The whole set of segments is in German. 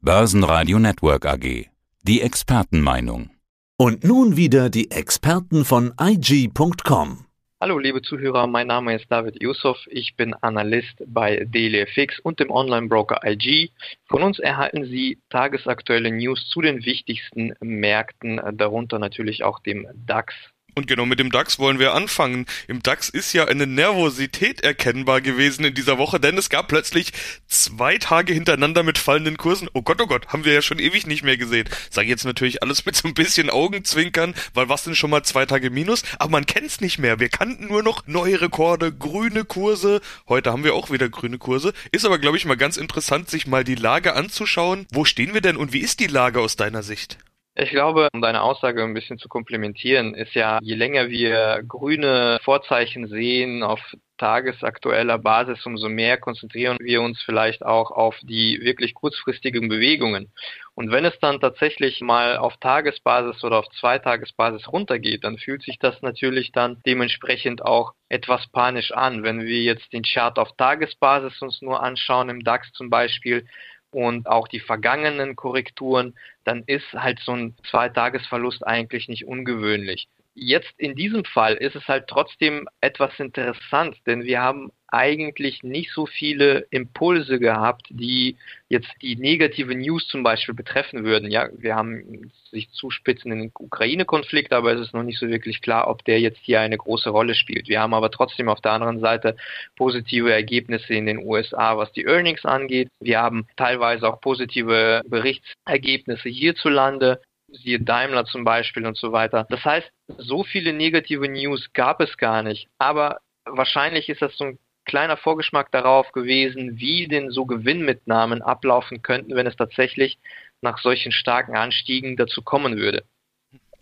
Börsenradio Network AG. Die Expertenmeinung. Und nun wieder die Experten von IG.com. Hallo liebe Zuhörer, mein Name ist David Yusuf. Ich bin Analyst bei DailyFX und dem Online-Broker IG. Von uns erhalten Sie tagesaktuelle News zu den wichtigsten Märkten, darunter natürlich auch dem DAX. Und genau mit dem DAX wollen wir anfangen. Im DAX ist ja eine Nervosität erkennbar gewesen in dieser Woche, denn es gab plötzlich zwei Tage hintereinander mit fallenden Kursen. Oh Gott, oh Gott, haben wir ja schon ewig nicht mehr gesehen. Sage jetzt natürlich alles mit so ein bisschen Augenzwinkern, weil was denn schon mal zwei Tage Minus? Aber man kennt's nicht mehr. Wir kannten nur noch neue Rekorde, grüne Kurse. Heute haben wir auch wieder grüne Kurse. Ist aber, glaube ich, mal ganz interessant, sich mal die Lage anzuschauen. Wo stehen wir denn und wie ist die Lage aus deiner Sicht? Ich glaube, um deine Aussage ein bisschen zu komplementieren, ist ja, je länger wir grüne Vorzeichen sehen auf tagesaktueller Basis, umso mehr konzentrieren wir uns vielleicht auch auf die wirklich kurzfristigen Bewegungen. Und wenn es dann tatsächlich mal auf Tagesbasis oder auf Zweitagesbasis runtergeht, dann fühlt sich das natürlich dann dementsprechend auch etwas panisch an. Wenn wir jetzt den Chart auf Tagesbasis uns nur anschauen, im DAX zum Beispiel, und auch die vergangenen Korrekturen, dann ist halt so ein Zweitagesverlust eigentlich nicht ungewöhnlich. Jetzt in diesem Fall ist es halt trotzdem etwas interessant, denn wir haben eigentlich nicht so viele Impulse gehabt, die jetzt die negative News zum Beispiel betreffen würden. Ja, wir haben sich zuspitzen in den Ukraine-Konflikt, aber es ist noch nicht so wirklich klar, ob der jetzt hier eine große Rolle spielt. Wir haben aber trotzdem auf der anderen Seite positive Ergebnisse in den USA, was die Earnings angeht. Wir haben teilweise auch positive Berichtsergebnisse hierzulande siehe Daimler zum Beispiel und so weiter. Das heißt, so viele negative News gab es gar nicht. Aber wahrscheinlich ist das so ein kleiner Vorgeschmack darauf gewesen, wie denn so Gewinnmitnahmen ablaufen könnten, wenn es tatsächlich nach solchen starken Anstiegen dazu kommen würde.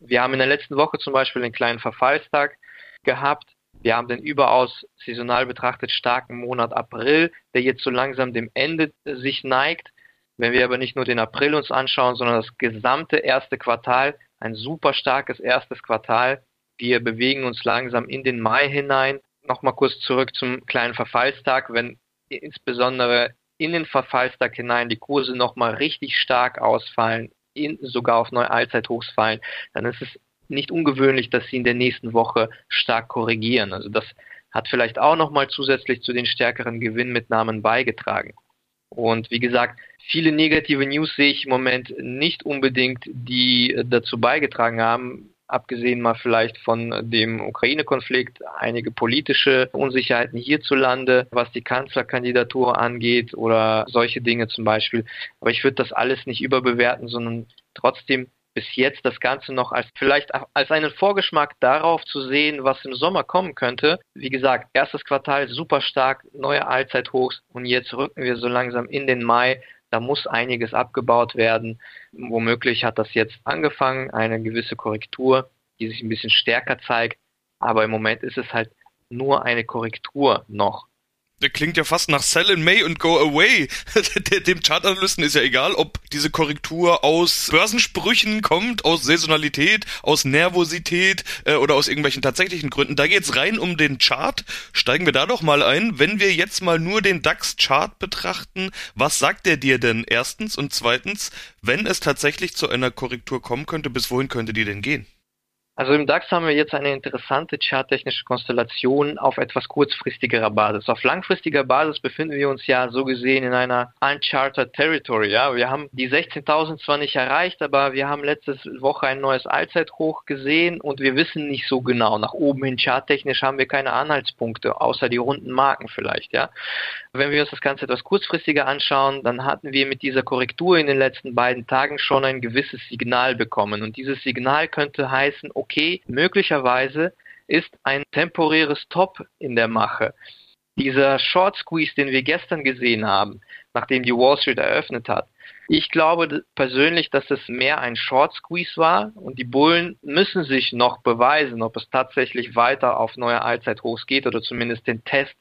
Wir haben in der letzten Woche zum Beispiel einen kleinen Verfallstag gehabt. Wir haben den überaus saisonal betrachtet starken Monat April, der jetzt so langsam dem Ende sich neigt. Wenn wir aber nicht nur den April uns anschauen, sondern das gesamte erste Quartal, ein super starkes erstes Quartal. Wir bewegen uns langsam in den Mai hinein nochmal kurz zurück zum kleinen Verfallstag, wenn insbesondere in den Verfallstag hinein die Kurse nochmal richtig stark ausfallen, in, sogar auf neue Allzeithochs fallen, dann ist es nicht ungewöhnlich, dass sie in der nächsten Woche stark korrigieren. Also das hat vielleicht auch nochmal zusätzlich zu den stärkeren Gewinnmitnahmen beigetragen. Und wie gesagt, viele negative News sehe ich im Moment nicht unbedingt, die dazu beigetragen haben, abgesehen mal vielleicht von dem Ukraine-Konflikt, einige politische Unsicherheiten hierzulande, was die Kanzlerkandidatur angeht oder solche Dinge zum Beispiel. Aber ich würde das alles nicht überbewerten, sondern trotzdem bis jetzt das Ganze noch als vielleicht als einen Vorgeschmack darauf zu sehen, was im Sommer kommen könnte. Wie gesagt, erstes Quartal super stark, neue Allzeithochs und jetzt rücken wir so langsam in den Mai. Da muss einiges abgebaut werden. Womöglich hat das jetzt angefangen, eine gewisse Korrektur, die sich ein bisschen stärker zeigt. Aber im Moment ist es halt nur eine Korrektur noch. Der klingt ja fast nach Sell in May und Go Away. Dem Chartanalysten ist ja egal, ob diese Korrektur aus Börsensprüchen kommt, aus Saisonalität, aus Nervosität äh, oder aus irgendwelchen tatsächlichen Gründen. Da geht's rein um den Chart. Steigen wir da doch mal ein. Wenn wir jetzt mal nur den DAX-Chart betrachten, was sagt der dir denn erstens? Und zweitens, wenn es tatsächlich zu einer Korrektur kommen könnte, bis wohin könnte die denn gehen? Also im DAX haben wir jetzt eine interessante charttechnische Konstellation auf etwas kurzfristigerer Basis. Auf langfristiger Basis befinden wir uns ja so gesehen in einer uncharted territory. Ja, wir haben die 16.000 zwar nicht erreicht, aber wir haben letzte Woche ein neues Allzeithoch gesehen und wir wissen nicht so genau. Nach oben hin charttechnisch haben wir keine Anhaltspunkte, außer die runden Marken vielleicht. Ja, wenn wir uns das Ganze etwas kurzfristiger anschauen, dann hatten wir mit dieser Korrektur in den letzten beiden Tagen schon ein gewisses Signal bekommen und dieses Signal könnte heißen, okay, möglicherweise ist ein temporäres Top in der Mache. Dieser Short Squeeze, den wir gestern gesehen haben, nachdem die Wall Street eröffnet hat, ich glaube persönlich, dass es mehr ein Short Squeeze war und die Bullen müssen sich noch beweisen, ob es tatsächlich weiter auf neue Allzeithochs geht oder zumindest den Test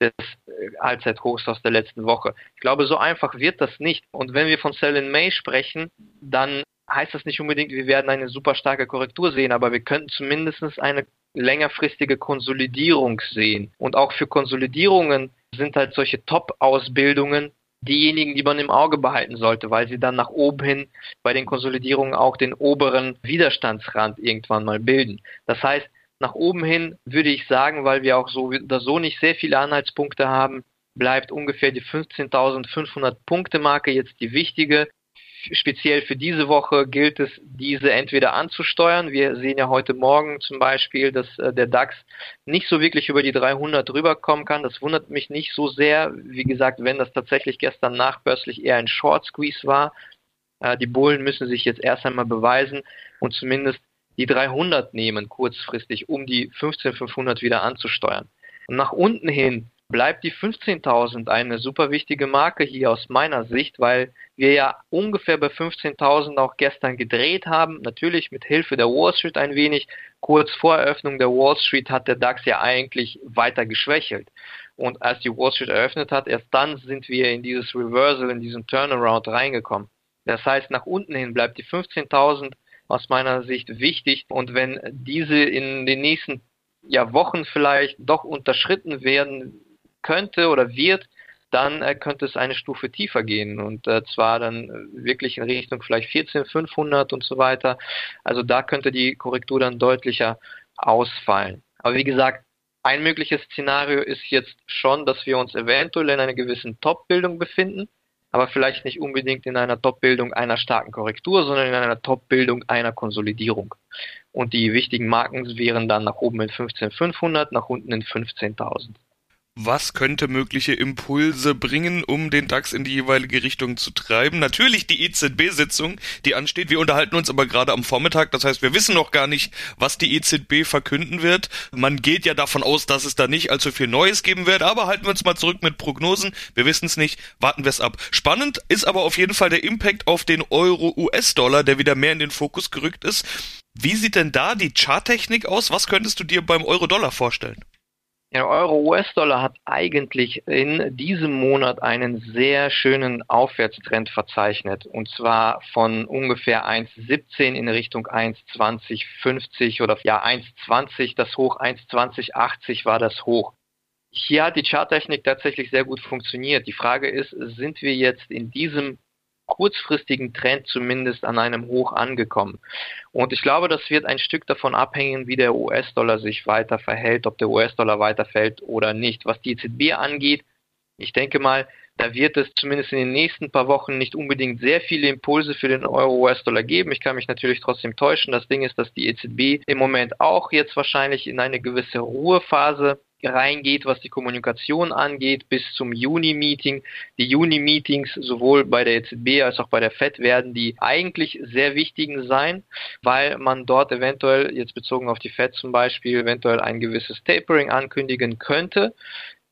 des äh, Allzeithochs aus der letzten Woche. Ich glaube, so einfach wird das nicht. Und wenn wir von Sell in May sprechen, dann heißt das nicht unbedingt, wir werden eine super starke Korrektur sehen, aber wir könnten zumindest eine längerfristige Konsolidierung sehen. Und auch für Konsolidierungen sind halt solche Top-Ausbildungen diejenigen, die man im Auge behalten sollte, weil sie dann nach oben hin bei den Konsolidierungen auch den oberen Widerstandsrand irgendwann mal bilden. Das heißt, nach oben hin würde ich sagen, weil wir auch so oder so nicht sehr viele Anhaltspunkte haben, bleibt ungefähr die 15.500 Punkte Marke jetzt die wichtige. Speziell für diese Woche gilt es, diese entweder anzusteuern. Wir sehen ja heute Morgen zum Beispiel, dass äh, der DAX nicht so wirklich über die 300 rüberkommen kann. Das wundert mich nicht so sehr. Wie gesagt, wenn das tatsächlich gestern nachbörslich eher ein Short Squeeze war. Äh, die Bullen müssen sich jetzt erst einmal beweisen und zumindest die 300 nehmen kurzfristig, um die 15500 wieder anzusteuern. Und nach unten hin bleibt die 15.000 eine super wichtige Marke hier aus meiner Sicht, weil wir ja ungefähr bei 15.000 auch gestern gedreht haben. Natürlich mit Hilfe der Wall Street ein wenig. Kurz vor Eröffnung der Wall Street hat der DAX ja eigentlich weiter geschwächelt. Und als die Wall Street eröffnet hat, erst dann sind wir in dieses Reversal, in diesen Turnaround reingekommen. Das heißt, nach unten hin bleibt die 15.000 aus meiner Sicht wichtig. Und wenn diese in den nächsten ja, Wochen vielleicht doch unterschritten werden könnte oder wird, dann äh, könnte es eine Stufe tiefer gehen und äh, zwar dann wirklich in Richtung vielleicht 14.500 und so weiter. Also da könnte die Korrektur dann deutlicher ausfallen. Aber wie gesagt, ein mögliches Szenario ist jetzt schon, dass wir uns eventuell in einer gewissen Top-Bildung befinden aber vielleicht nicht unbedingt in einer Top-Bildung einer starken Korrektur, sondern in einer Top-Bildung einer Konsolidierung. Und die wichtigen Marken wären dann nach oben in 15.500, nach unten in 15.000 was könnte mögliche Impulse bringen, um den DAX in die jeweilige Richtung zu treiben. Natürlich die EZB-Sitzung, die ansteht. Wir unterhalten uns aber gerade am Vormittag. Das heißt, wir wissen noch gar nicht, was die EZB verkünden wird. Man geht ja davon aus, dass es da nicht allzu viel Neues geben wird. Aber halten wir uns mal zurück mit Prognosen. Wir wissen es nicht. Warten wir es ab. Spannend ist aber auf jeden Fall der Impact auf den Euro-US-Dollar, der wieder mehr in den Fokus gerückt ist. Wie sieht denn da die Charttechnik aus? Was könntest du dir beim Euro-Dollar vorstellen? Der Euro-US-Dollar hat eigentlich in diesem Monat einen sehr schönen Aufwärtstrend verzeichnet. Und zwar von ungefähr 1,17 in Richtung 1,2050 oder ja 1,20 das Hoch, 1,2080 war das Hoch. Hier hat die Charttechnik tatsächlich sehr gut funktioniert. Die Frage ist, sind wir jetzt in diesem kurzfristigen Trend zumindest an einem Hoch angekommen. Und ich glaube, das wird ein Stück davon abhängen, wie der US-Dollar sich weiter verhält, ob der US-Dollar weiterfällt oder nicht. Was die EZB angeht, ich denke mal, da wird es zumindest in den nächsten paar Wochen nicht unbedingt sehr viele Impulse für den Euro-US-Dollar geben. Ich kann mich natürlich trotzdem täuschen. Das Ding ist, dass die EZB im Moment auch jetzt wahrscheinlich in eine gewisse Ruhephase reingeht, was die Kommunikation angeht, bis zum Juni-Meeting. Die Juni-Meetings sowohl bei der EZB als auch bei der FED werden die eigentlich sehr wichtigen sein, weil man dort eventuell, jetzt bezogen auf die FED zum Beispiel, eventuell ein gewisses Tapering ankündigen könnte.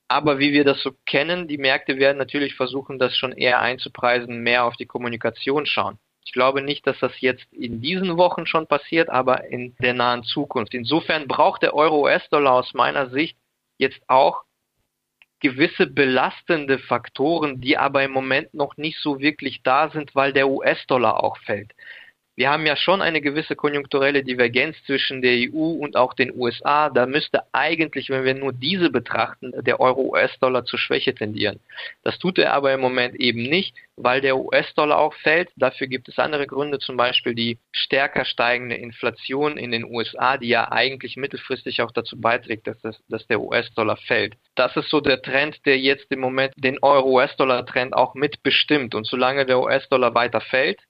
Aber wie wir das so kennen, die Märkte werden natürlich versuchen, das schon eher einzupreisen, mehr auf die Kommunikation schauen. Ich glaube nicht, dass das jetzt in diesen Wochen schon passiert, aber in der nahen Zukunft. Insofern braucht der Euro-US-Dollar aus meiner Sicht jetzt auch gewisse belastende Faktoren, die aber im Moment noch nicht so wirklich da sind, weil der US-Dollar auch fällt wir haben ja schon eine gewisse konjunkturelle Divergenz zwischen der EU und auch den USA. Da müsste eigentlich, wenn wir nur diese betrachten, der Euro-US-Dollar zur Schwäche tendieren. Das tut er aber im Moment eben nicht, weil der US-Dollar auch fällt. Dafür gibt es andere Gründe, zum Beispiel die stärker steigende Inflation in den USA, die ja eigentlich mittelfristig auch dazu beiträgt, dass, das, dass der US-Dollar fällt. Das ist so der Trend, der jetzt im Moment den Euro-US-Dollar-Trend auch mitbestimmt. Und solange der US-Dollar weiter fällt,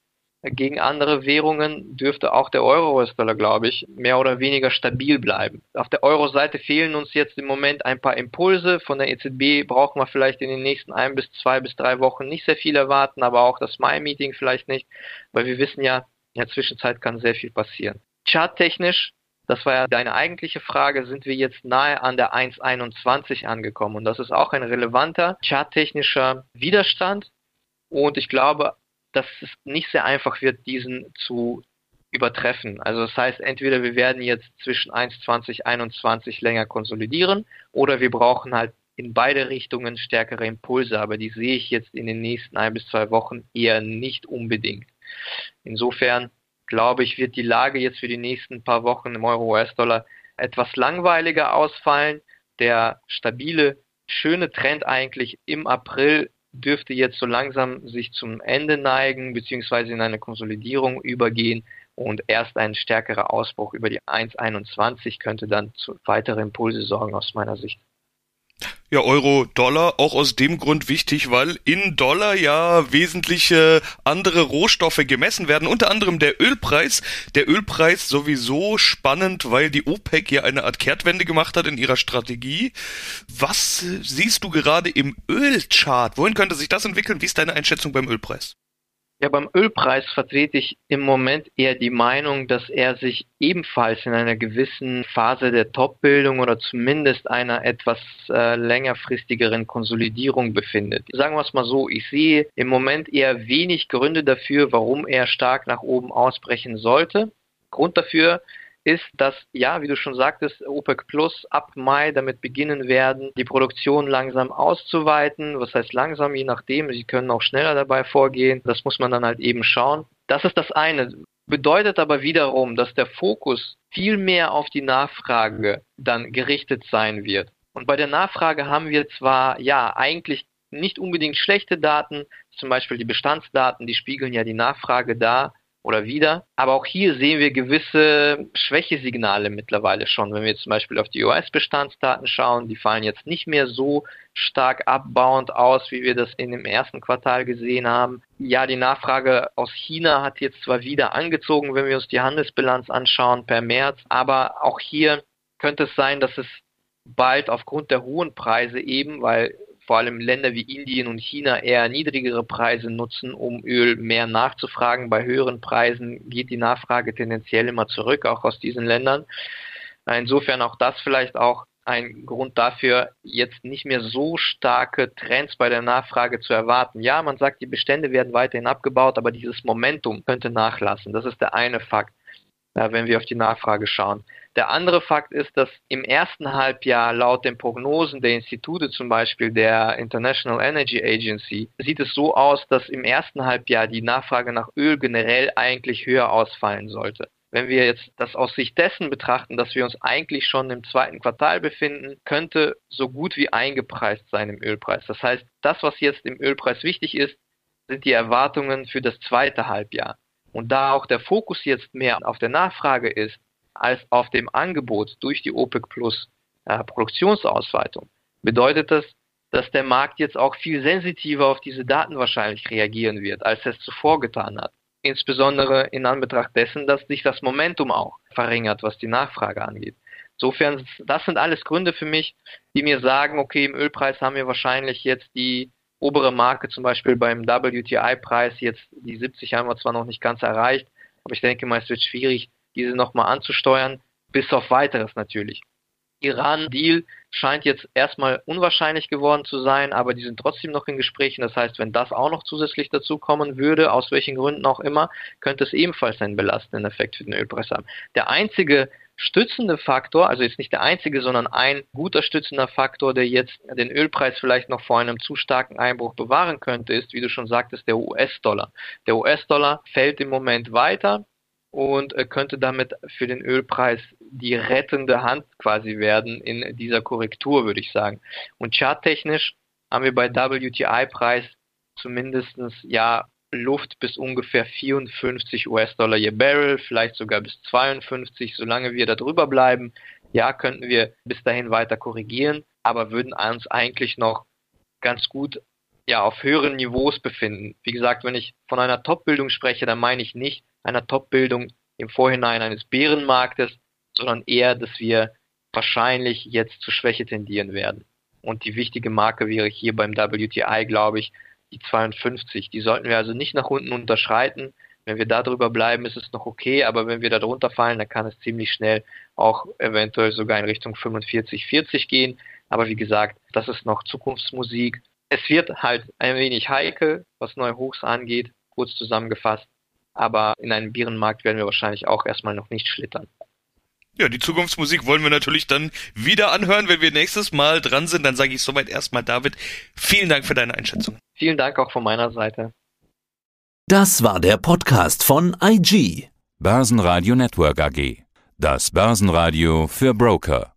gegen andere Währungen dürfte auch der Euro-US-Dollar, glaube ich, mehr oder weniger stabil bleiben. Auf der Euro-Seite fehlen uns jetzt im Moment ein paar Impulse. Von der EZB brauchen wir vielleicht in den nächsten ein bis zwei bis drei Wochen nicht sehr viel erwarten, aber auch das Mai-Meeting vielleicht nicht, weil wir wissen ja, in der Zwischenzeit kann sehr viel passieren. Charttechnisch, das war ja deine eigentliche Frage, sind wir jetzt nahe an der 1,21 angekommen. Und das ist auch ein relevanter charttechnischer Widerstand. Und ich glaube, dass es nicht sehr einfach wird, diesen zu übertreffen. Also das heißt, entweder wir werden jetzt zwischen 1,20, 21 länger konsolidieren oder wir brauchen halt in beide Richtungen stärkere Impulse, aber die sehe ich jetzt in den nächsten ein bis zwei Wochen eher nicht unbedingt. Insofern glaube ich, wird die Lage jetzt für die nächsten paar Wochen im Euro-US-Dollar etwas langweiliger ausfallen. Der stabile, schöne Trend eigentlich im April dürfte jetzt so langsam sich zum Ende neigen, beziehungsweise in eine Konsolidierung übergehen und erst ein stärkerer Ausbruch über die 1,21 könnte dann zu weiteren Impulse sorgen aus meiner Sicht. Ja, Euro, Dollar auch aus dem Grund wichtig, weil in Dollar ja wesentliche andere Rohstoffe gemessen werden, unter anderem der Ölpreis. Der Ölpreis sowieso spannend, weil die OPEC ja eine Art Kehrtwende gemacht hat in ihrer Strategie. Was siehst du gerade im Ölchart? Wohin könnte sich das entwickeln? Wie ist deine Einschätzung beim Ölpreis? Ja, beim Ölpreis vertrete ich im Moment eher die Meinung, dass er sich ebenfalls in einer gewissen Phase der Topbildung oder zumindest einer etwas äh, längerfristigeren Konsolidierung befindet. Sagen wir es mal so, ich sehe im Moment eher wenig Gründe dafür, warum er stark nach oben ausbrechen sollte. Grund dafür ist, dass, ja, wie du schon sagtest, OPEC Plus ab Mai damit beginnen werden, die Produktion langsam auszuweiten. Was heißt langsam, je nachdem, sie können auch schneller dabei vorgehen. Das muss man dann halt eben schauen. Das ist das eine. Bedeutet aber wiederum, dass der Fokus viel mehr auf die Nachfrage dann gerichtet sein wird. Und bei der Nachfrage haben wir zwar, ja, eigentlich nicht unbedingt schlechte Daten, zum Beispiel die Bestandsdaten, die spiegeln ja die Nachfrage dar, oder wieder. Aber auch hier sehen wir gewisse Schwächesignale mittlerweile schon. Wenn wir zum Beispiel auf die US-Bestandsdaten schauen, die fallen jetzt nicht mehr so stark abbauend aus, wie wir das in dem ersten Quartal gesehen haben. Ja, die Nachfrage aus China hat jetzt zwar wieder angezogen, wenn wir uns die Handelsbilanz anschauen per März, aber auch hier könnte es sein, dass es bald aufgrund der hohen Preise eben, weil vor allem Länder wie Indien und China eher niedrigere Preise nutzen, um Öl mehr nachzufragen. Bei höheren Preisen geht die Nachfrage tendenziell immer zurück, auch aus diesen Ländern. Insofern auch das vielleicht auch ein Grund dafür, jetzt nicht mehr so starke Trends bei der Nachfrage zu erwarten. Ja, man sagt, die Bestände werden weiterhin abgebaut, aber dieses Momentum könnte nachlassen. Das ist der eine Fakt, wenn wir auf die Nachfrage schauen. Der andere Fakt ist, dass im ersten Halbjahr laut den Prognosen der Institute, zum Beispiel der International Energy Agency, sieht es so aus, dass im ersten Halbjahr die Nachfrage nach Öl generell eigentlich höher ausfallen sollte. Wenn wir jetzt das aus Sicht dessen betrachten, dass wir uns eigentlich schon im zweiten Quartal befinden, könnte so gut wie eingepreist sein im Ölpreis. Das heißt, das, was jetzt im Ölpreis wichtig ist, sind die Erwartungen für das zweite Halbjahr. Und da auch der Fokus jetzt mehr auf der Nachfrage ist, als auf dem Angebot durch die OPEC Plus äh, Produktionsausweitung, bedeutet das, dass der Markt jetzt auch viel sensitiver auf diese Daten wahrscheinlich reagieren wird, als es zuvor getan hat. Insbesondere in Anbetracht dessen, dass sich das Momentum auch verringert, was die Nachfrage angeht. Insofern, das sind alles Gründe für mich, die mir sagen, okay, im Ölpreis haben wir wahrscheinlich jetzt die obere Marke, zum Beispiel beim WTI-Preis, jetzt die 70 haben wir zwar noch nicht ganz erreicht, aber ich denke mal, es wird schwierig, diese nochmal anzusteuern, bis auf weiteres natürlich. Iran-Deal scheint jetzt erstmal unwahrscheinlich geworden zu sein, aber die sind trotzdem noch in Gesprächen. Das heißt, wenn das auch noch zusätzlich dazu kommen würde, aus welchen Gründen auch immer, könnte es ebenfalls einen belastenden Effekt für den Ölpreis haben. Der einzige stützende Faktor, also jetzt nicht der einzige, sondern ein guter stützender Faktor, der jetzt den Ölpreis vielleicht noch vor einem zu starken Einbruch bewahren könnte, ist, wie du schon sagtest, der US-Dollar. Der US-Dollar fällt im Moment weiter und äh, könnte damit für den Ölpreis die rettende Hand quasi werden in dieser Korrektur, würde ich sagen. Und charttechnisch haben wir bei WTI-Preis zumindestens ja Luft bis ungefähr 54 US-Dollar je Barrel, vielleicht sogar bis 52, solange wir da drüber bleiben. Ja, könnten wir bis dahin weiter korrigieren, aber würden uns eigentlich noch ganz gut ja, auf höheren Niveaus befinden. Wie gesagt, wenn ich von einer Top-Bildung spreche, dann meine ich nicht einer Top-Bildung im Vorhinein eines Bärenmarktes, sondern eher, dass wir wahrscheinlich jetzt zu Schwäche tendieren werden. Und die wichtige Marke wäre hier beim WTI, glaube ich, die 52. Die sollten wir also nicht nach unten unterschreiten. Wenn wir da drüber bleiben, ist es noch okay, aber wenn wir da drunter fallen, dann kann es ziemlich schnell auch eventuell sogar in Richtung 45, 40 gehen. Aber wie gesagt, das ist noch Zukunftsmusik es wird halt ein wenig heikel, was neue Hochs angeht, kurz zusammengefasst. Aber in einem Bierenmarkt werden wir wahrscheinlich auch erstmal noch nicht schlittern. Ja, die Zukunftsmusik wollen wir natürlich dann wieder anhören, wenn wir nächstes Mal dran sind. Dann sage ich soweit erstmal David, vielen Dank für deine Einschätzung. Vielen Dank auch von meiner Seite. Das war der Podcast von IG. Börsenradio Network AG. Das Börsenradio für Broker.